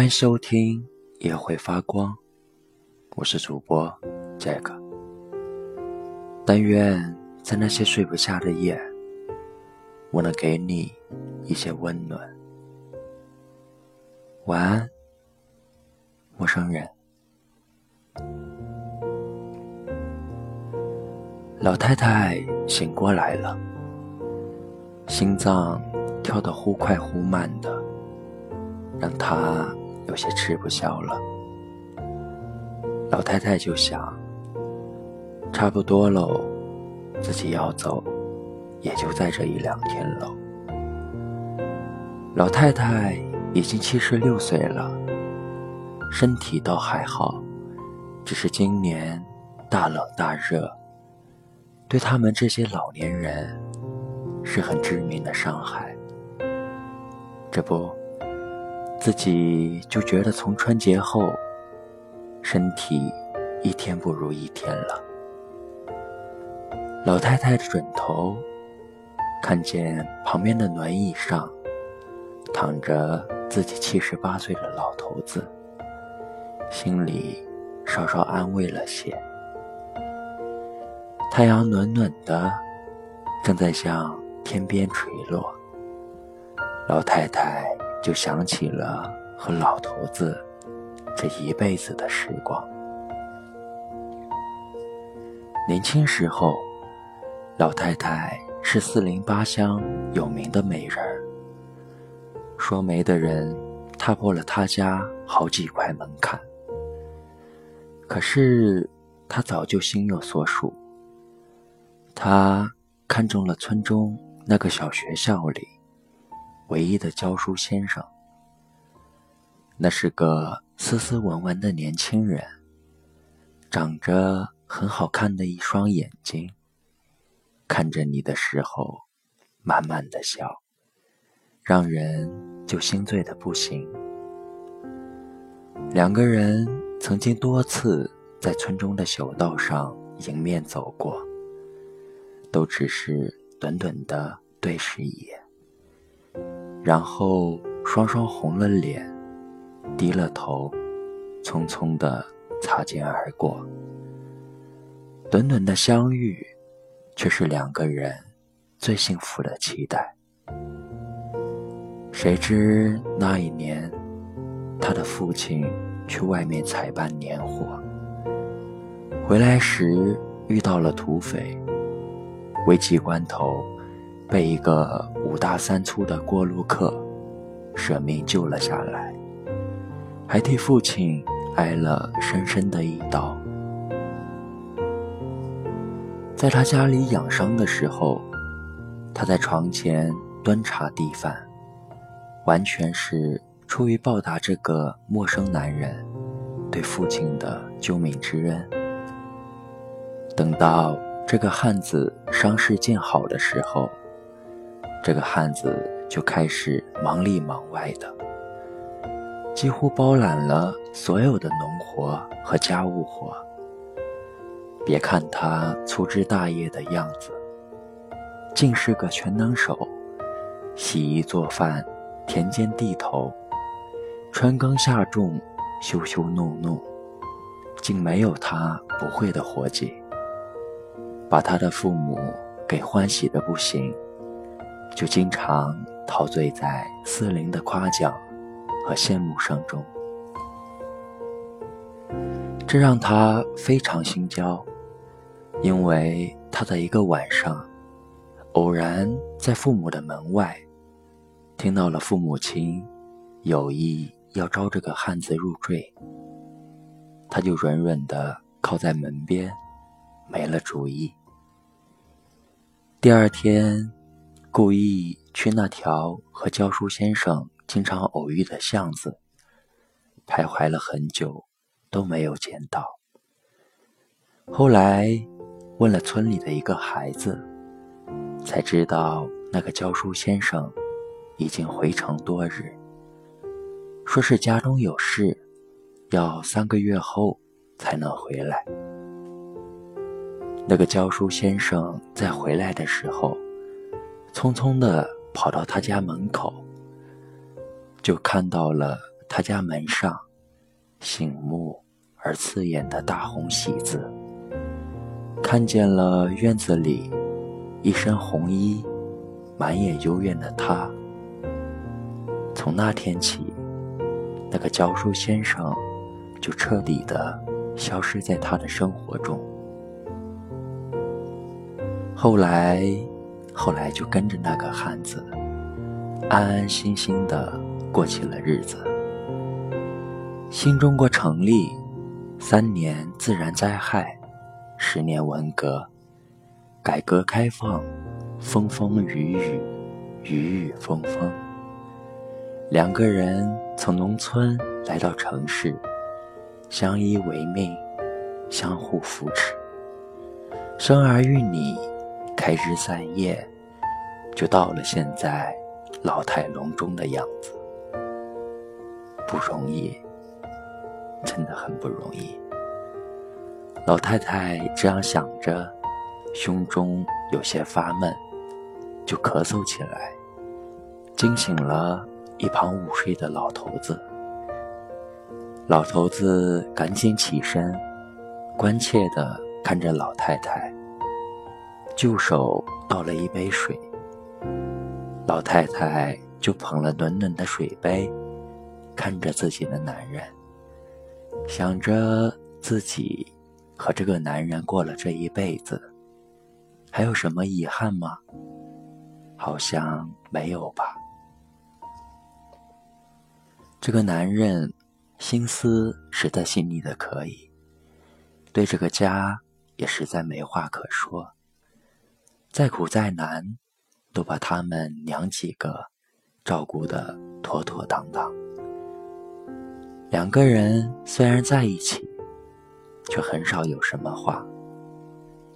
欢迎收听《也会发光》，我是主播 Jack。但愿在那些睡不下的夜，我能给你一些温暖。晚安，陌生人。老太太醒过来了，心脏跳得忽快忽慢的，让她有些吃不消了。老太太就想，差不多喽，自己要走，也就在这一两天喽。老太太已经七十六岁了，身体倒还好，只是今年大冷大热。对他们这些老年人，是很致命的伤害。这不，自己就觉得从春节后，身体一天不如一天了。老太太的枕头，看见旁边的暖椅上躺着自己七十八岁的老头子，心里稍稍安慰了些。太阳暖暖的，正在向天边垂落。老太太就想起了和老头子这一辈子的时光。年轻时候，老太太是四邻八乡有名的美人儿。说媒的人踏破了她家好几块门槛，可是她早就心有所属。他看中了村中那个小学校里唯一的教书先生。那是个斯斯文文的年轻人，长着很好看的一双眼睛，看着你的时候，慢慢的笑，让人就心醉的不行。两个人曾经多次在村中的小道上迎面走过。都只是短短的对视一眼，然后双双红了脸，低了头，匆匆的擦肩而过。短短的相遇，却是两个人最幸福的期待。谁知那一年，他的父亲去外面采办年货，回来时遇到了土匪。危急关头，被一个五大三粗的过路客舍命救了下来，还替父亲挨了深深的一刀。在他家里养伤的时候，他在床前端茶递饭，完全是出于报答这个陌生男人对父亲的救命之恩。等到。这个汉子伤势见好的时候，这个汉子就开始忙里忙外的，几乎包揽了所有的农活和家务活。别看他粗枝大叶的样子，竟是个全能手，洗衣做饭、田间地头、春耕夏种、羞羞怒怒，竟没有他不会的活计。把他的父母给欢喜的不行，就经常陶醉在四邻的夸奖和羡慕声中，这让他非常心焦，因为他在一个晚上，偶然在父母的门外，听到了父母亲有意要招这个汉子入赘，他就软软的靠在门边，没了主意。第二天，故意去那条和教书先生经常偶遇的巷子，徘徊了很久，都没有见到。后来问了村里的一个孩子，才知道那个教书先生已经回城多日，说是家中有事，要三个月后才能回来。那个教书先生在回来的时候，匆匆地跑到他家门口，就看到了他家门上醒目而刺眼的大红喜字，看见了院子里一身红衣、满眼幽怨的他。从那天起，那个教书先生就彻底的消失在他的生活中。后来，后来就跟着那个汉子，安安心心的过起了日子。新中国成立，三年自然灾害，十年文革，改革开放，风风雨雨，雨雨风风。两个人从农村来到城市，相依为命，相互扶持，生儿育女。开枝散叶，就到了现在老态龙钟的样子，不容易，真的很不容易。老太太这样想着，胸中有些发闷，就咳嗽起来，惊醒了一旁午睡的老头子。老头子赶紧起身，关切地看着老太太。就手倒了一杯水，老太太就捧了暖暖的水杯，看着自己的男人，想着自己和这个男人过了这一辈子，还有什么遗憾吗？好像没有吧。这个男人心思实在细腻的可以，对这个家也实在没话可说。再苦再难，都把他们娘几个照顾得妥妥当当。两个人虽然在一起，却很少有什么话，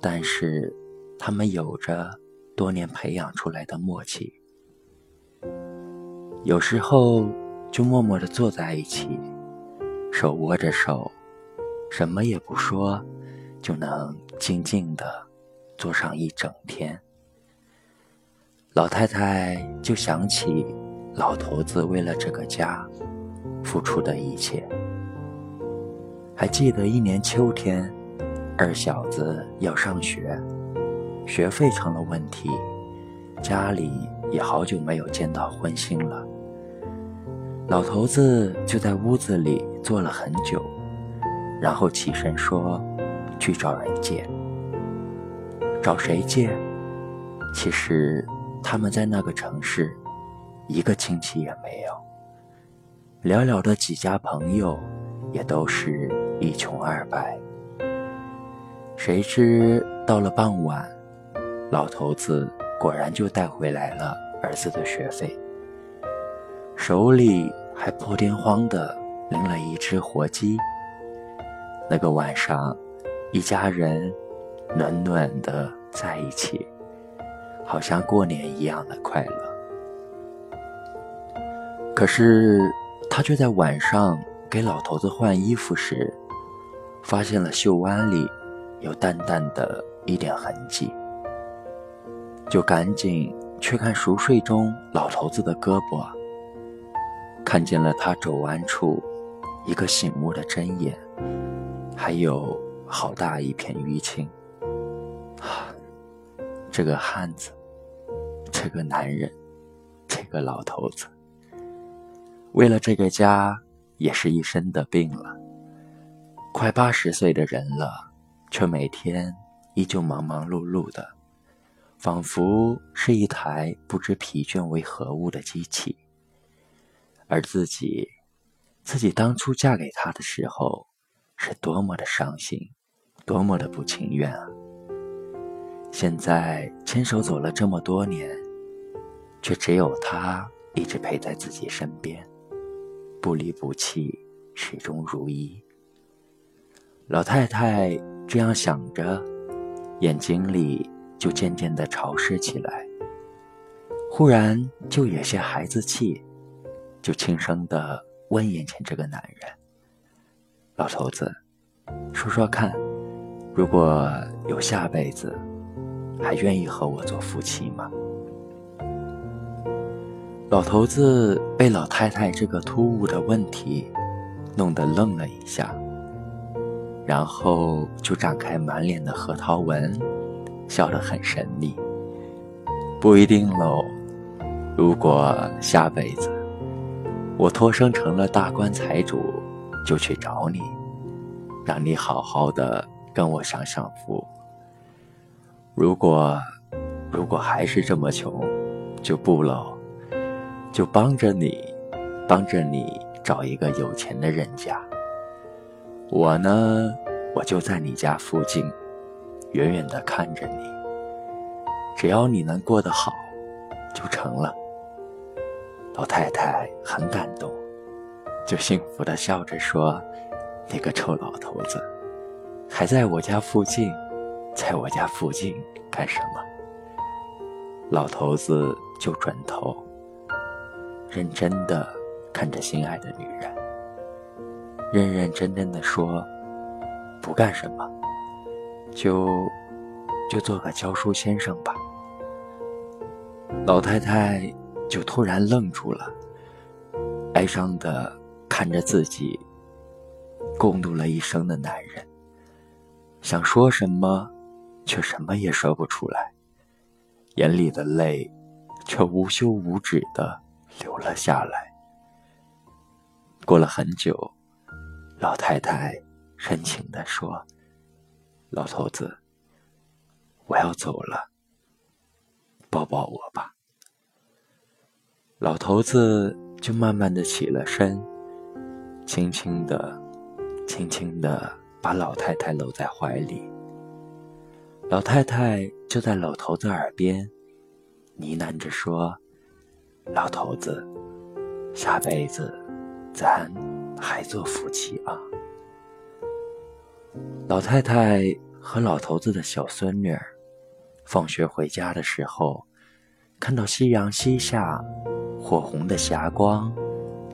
但是他们有着多年培养出来的默契。有时候就默默地坐在一起，手握着手，什么也不说，就能静静的。坐上一整天，老太太就想起老头子为了这个家付出的一切。还记得一年秋天，二小子要上学，学费成了问题，家里也好久没有见到荤腥了。老头子就在屋子里坐了很久，然后起身说：“去找人借。”找谁借？其实他们在那个城市，一个亲戚也没有，寥寥的几家朋友，也都是一穷二白。谁知到了傍晚，老头子果然就带回来了儿子的学费，手里还破天荒的拎了一只活鸡。那个晚上，一家人。暖暖的在一起，好像过年一样的快乐。可是他却在晚上给老头子换衣服时，发现了袖弯里有淡淡的一点痕迹，就赶紧去看熟睡中老头子的胳膊，看见了他肘弯处一个醒目的针眼，还有好大一片淤青。这个汉子，这个男人，这个老头子，为了这个家，也是一身的病了。快八十岁的人了，却每天依旧忙忙碌碌的，仿佛是一台不知疲倦为何物的机器。而自己，自己当初嫁给他的时候，是多么的伤心，多么的不情愿啊！现在牵手走了这么多年，却只有他一直陪在自己身边，不离不弃，始终如一。老太太这样想着，眼睛里就渐渐的潮湿起来。忽然就有些孩子气，就轻声的问眼前这个男人：“老头子，说说看，如果有下辈子？”还愿意和我做夫妻吗？老头子被老太太这个突兀的问题弄得愣了一下，然后就展开满脸的核桃纹，笑得很神秘。不一定喽，如果下辈子我托生成了大官财主，就去找你，让你好好的跟我享享福。如果如果还是这么穷，就不喽。就帮着你，帮着你找一个有钱的人家。我呢，我就在你家附近，远远的看着你。只要你能过得好，就成了。老太太很感动，就幸福的笑着说：“你个臭老头子，还在我家附近，在我家附近干什么？”老头子就转头。认真的看着心爱的女人，认认真真的说：“不干什么，就就做个教书先生吧。”老太太就突然愣住了，哀伤的看着自己共度了一生的男人，想说什么，却什么也说不出来，眼里的泪却无休无止的。流了下来。过了很久，老太太深情的说：“老头子，我要走了，抱抱我吧。”老头子就慢慢的起了身，轻轻的、轻轻的把老太太搂在怀里。老太太就在老头子耳边呢喃着说。老头子，下辈子咱还做夫妻啊！老太太和老头子的小孙女儿放学回家的时候，看到夕阳西下，火红的霞光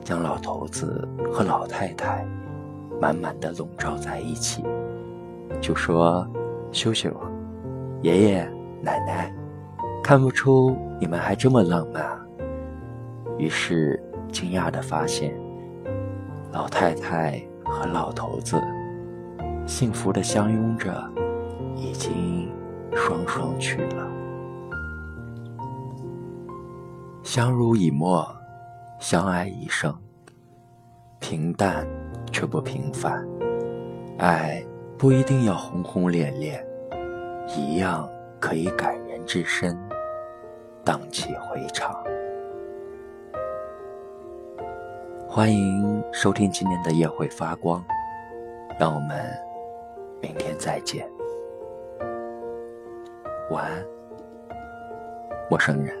将老头子和老太太满满的笼罩在一起，就说：“休息吧，爷爷奶奶，看不出你们还这么浪漫。”于是，惊讶地发现，老太太和老头子幸福的相拥着，已经双双去了。相濡以沫，相爱一生，平淡却不平凡。爱不一定要轰轰烈烈，一样可以感人至深，荡气回肠。欢迎收听今天的夜会发光，让我们明天再见，晚安，陌生人。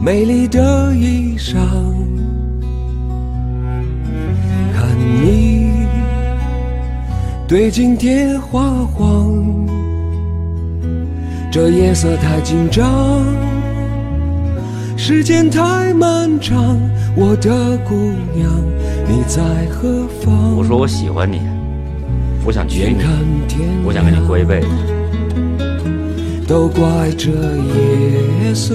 美丽的衣裳，看你对镜贴花黄，这夜色太紧张，时间太漫长，我的姑娘你在何方？我说我喜欢你，我想娶你，我想跟你过一辈子。都怪这夜色。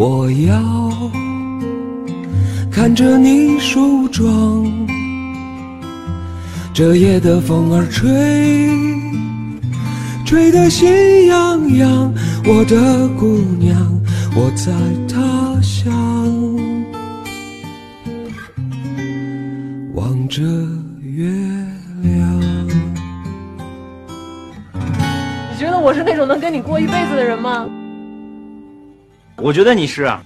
我要看着你梳妆。这夜的风儿吹，吹得心痒痒。我的姑娘，我在他乡，望着月亮。你觉得我是那种能跟你过一辈子的人吗？我觉得你是啊。